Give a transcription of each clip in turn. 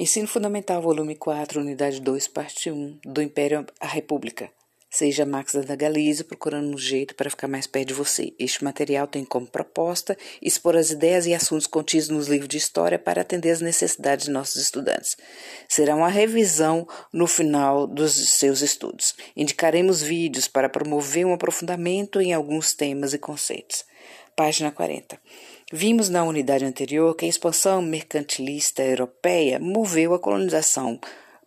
Ensino Fundamental, volume 4, unidade 2, parte 1, do Império à República. Seja Max da Galiza procurando um jeito para ficar mais perto de você. Este material tem como proposta expor as ideias e assuntos contidos nos livros de história para atender às necessidades de nossos estudantes. Será uma revisão no final dos seus estudos. Indicaremos vídeos para promover um aprofundamento em alguns temas e conceitos. Página 40. Vimos na unidade anterior que a expansão mercantilista europeia moveu a colonização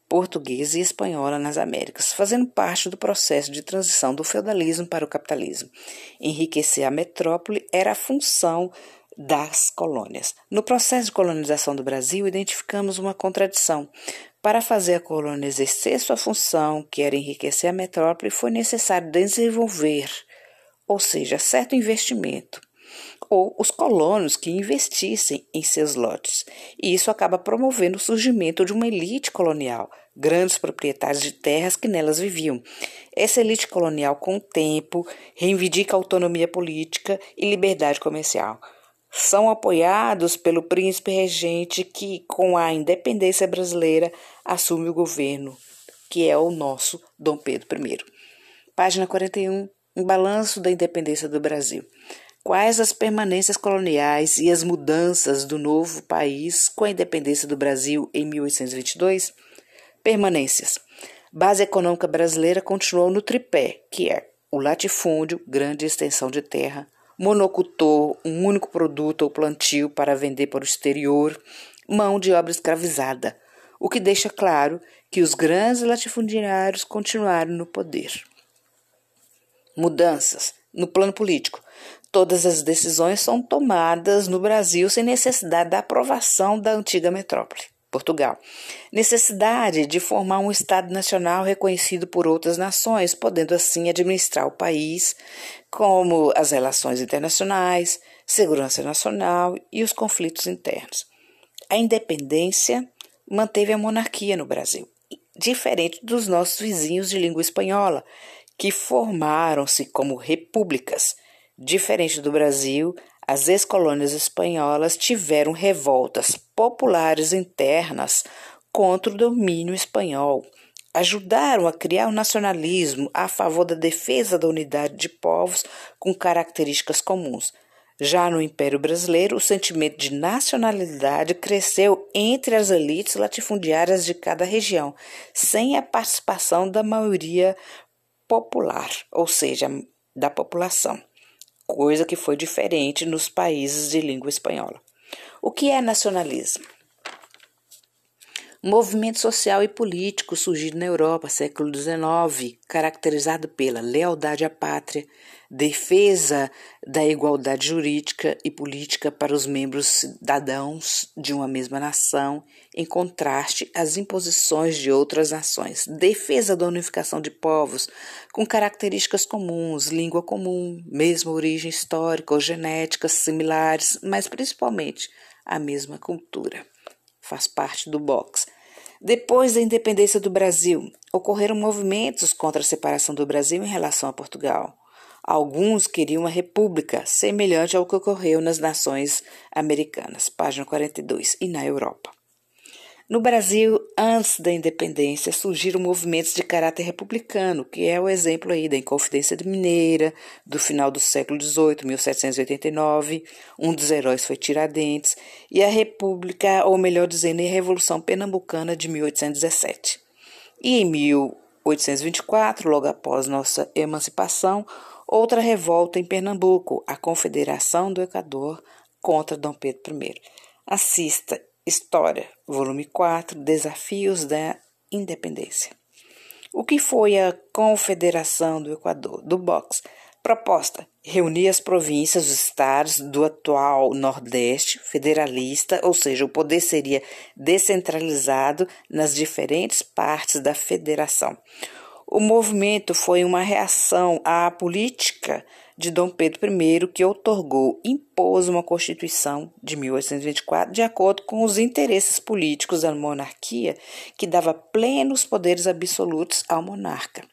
portuguesa e espanhola nas Américas, fazendo parte do processo de transição do feudalismo para o capitalismo. Enriquecer a metrópole era a função das colônias. No processo de colonização do Brasil, identificamos uma contradição. Para fazer a colônia exercer sua função, que era enriquecer a metrópole, foi necessário desenvolver, ou seja, certo investimento ou os colonos que investissem em seus lotes. E isso acaba promovendo o surgimento de uma elite colonial, grandes proprietários de terras que nelas viviam. Essa elite colonial, com o tempo, reivindica autonomia política e liberdade comercial. São apoiados pelo príncipe regente que, com a independência brasileira, assume o governo, que é o nosso Dom Pedro I. Página 41. Um balanço da independência do Brasil. Quais as permanências coloniais e as mudanças do novo país com a independência do Brasil em 1822? Permanências. Base econômica brasileira continuou no tripé, que é o latifúndio, grande extensão de terra, monocultor, um único produto ou plantio para vender para o exterior, mão de obra escravizada, o que deixa claro que os grandes latifundiários continuaram no poder. Mudanças no plano político. Todas as decisões são tomadas no Brasil sem necessidade da aprovação da antiga metrópole, Portugal. Necessidade de formar um Estado nacional reconhecido por outras nações, podendo assim administrar o país, como as relações internacionais, segurança nacional e os conflitos internos. A independência manteve a monarquia no Brasil, diferente dos nossos vizinhos de língua espanhola, que formaram-se como repúblicas Diferente do Brasil, as ex-colônias espanholas tiveram revoltas populares internas contra o domínio espanhol. Ajudaram a criar o um nacionalismo a favor da defesa da unidade de povos com características comuns. Já no Império Brasileiro, o sentimento de nacionalidade cresceu entre as elites latifundiárias de cada região, sem a participação da maioria popular, ou seja, da população coisa que foi diferente nos países de língua espanhola. O que é nacionalismo? Movimento social e político surgido na Europa, século XIX, caracterizado pela lealdade à pátria, defesa da igualdade jurídica e política para os membros cidadãos de uma mesma nação, em contraste às imposições de outras nações, defesa da unificação de povos com características comuns, língua comum, mesma origem histórica ou genética similares, mas principalmente a mesma cultura faz parte do box. Depois da independência do Brasil, ocorreram movimentos contra a separação do Brasil em relação a Portugal. Alguns queriam uma república, semelhante ao que ocorreu nas nações americanas, página 42, e na Europa. No Brasil, antes da independência, surgiram movimentos de caráter republicano, que é o exemplo aí da Inconfidência Mineira, do final do século XVIII, 1789, um dos heróis foi Tiradentes, e a República, ou melhor dizendo, a Revolução Pernambucana de 1817. E em 1824, logo após nossa emancipação, outra revolta em Pernambuco, a Confederação do Equador contra Dom Pedro I. Assista História, volume 4, Desafios da Independência. O que foi a Confederação do Equador, do BOX? Proposta: reunir as províncias, os estados do atual Nordeste federalista, ou seja, o poder seria descentralizado nas diferentes partes da federação. O movimento foi uma reação à política de Dom Pedro I, que otorgou, impôs uma Constituição de 1824 de acordo com os interesses políticos da monarquia, que dava plenos poderes absolutos ao monarca.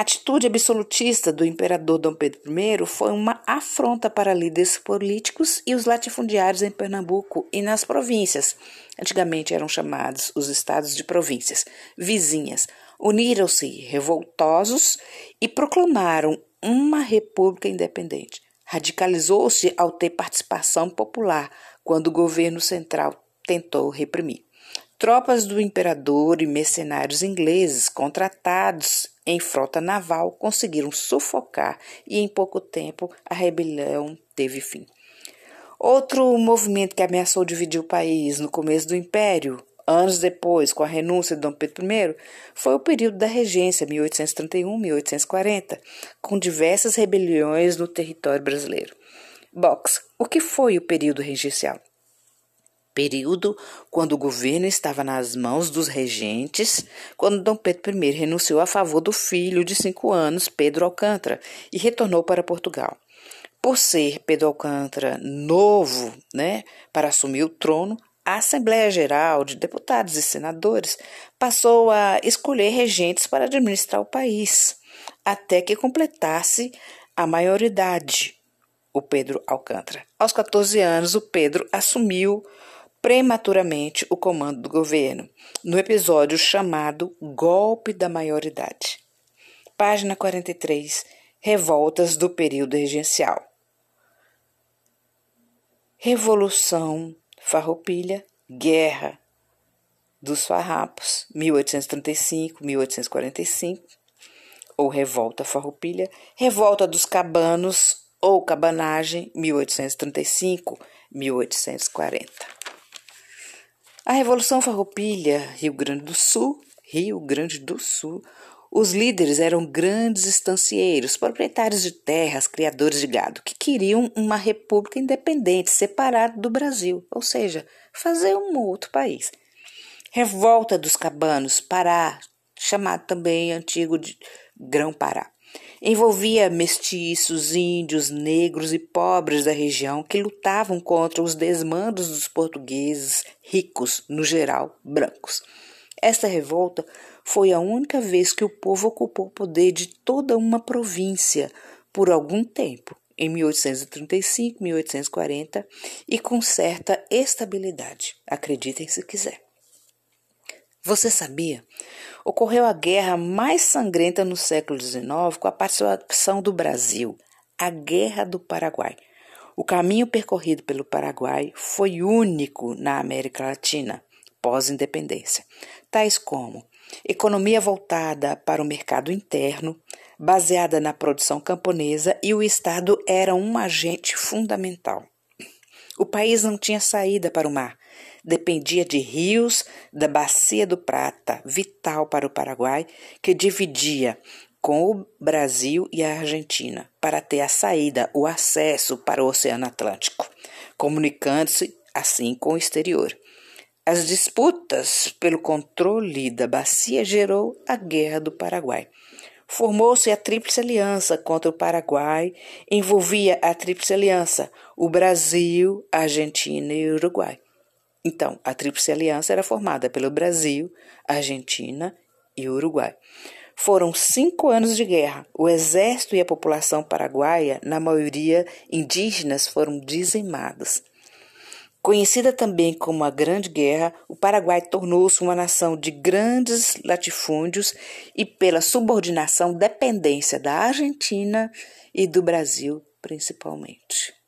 A atitude absolutista do imperador Dom Pedro I foi uma afronta para líderes políticos e os latifundiários em Pernambuco e nas províncias. Antigamente eram chamados os estados de províncias vizinhas. Uniram-se revoltosos e proclamaram uma república independente. Radicalizou-se ao ter participação popular quando o governo central tentou reprimir. Tropas do imperador e mercenários ingleses contratados em frota naval conseguiram sufocar e em pouco tempo a rebelião teve fim. Outro movimento que ameaçou dividir o país no começo do Império, anos depois, com a renúncia de Dom Pedro I, foi o período da regência 1831-1840, com diversas rebeliões no território brasileiro. Box, o que foi o período regencial? período quando o governo estava nas mãos dos regentes, quando Dom Pedro I renunciou a favor do filho de cinco anos, Pedro Alcântara, e retornou para Portugal. Por ser Pedro Alcântara novo, né, para assumir o trono, a Assembleia Geral de Deputados e Senadores passou a escolher regentes para administrar o país, até que completasse a maioridade, o Pedro Alcântara. Aos 14 anos, o Pedro assumiu prematuramente o comando do governo, no episódio chamado Golpe da Maioridade. Página 43. Revoltas do período regencial. Revolução Farroupilha, Guerra dos Farrapos, 1835-1845, ou Revolta Farroupilha, Revolta dos Cabanos ou Cabanagem, 1835-1840. A Revolução Farroupilha, Rio Grande do Sul, Rio Grande do Sul, os líderes eram grandes estancieiros, proprietários de terras, criadores de gado, que queriam uma república independente, separada do Brasil, ou seja, fazer um outro país. Revolta dos Cabanos, Pará, chamado também antigo de Grão-Pará. Envolvia mestiços, índios, negros e pobres da região que lutavam contra os desmandos dos portugueses, ricos, no geral, brancos. Esta revolta foi a única vez que o povo ocupou o poder de toda uma província por algum tempo, em 1835, 1840, e com certa estabilidade, acreditem se quiser. Você sabia? Ocorreu a guerra mais sangrenta no século XIX com a participação do Brasil, a Guerra do Paraguai. O caminho percorrido pelo Paraguai foi único na América Latina pós-independência, tais como economia voltada para o mercado interno, baseada na produção camponesa e o Estado era um agente fundamental. O país não tinha saída para o mar, dependia de rios da Bacia do Prata, vital para o Paraguai, que dividia com o Brasil e a Argentina para ter a saída, o acesso para o Oceano Atlântico, comunicando-se assim com o exterior. As disputas pelo controle da bacia gerou a Guerra do Paraguai. Formou-se a Tríplice Aliança contra o Paraguai, envolvia a Tríplice Aliança, o Brasil, a Argentina e o Uruguai. Então, a Tríplice Aliança era formada pelo Brasil, Argentina e Uruguai. Foram cinco anos de guerra. O exército e a população paraguaia, na maioria indígenas, foram dizimados. Conhecida também como a Grande Guerra, o Paraguai tornou-se uma nação de grandes latifúndios e, pela subordinação, dependência da Argentina e do Brasil, principalmente.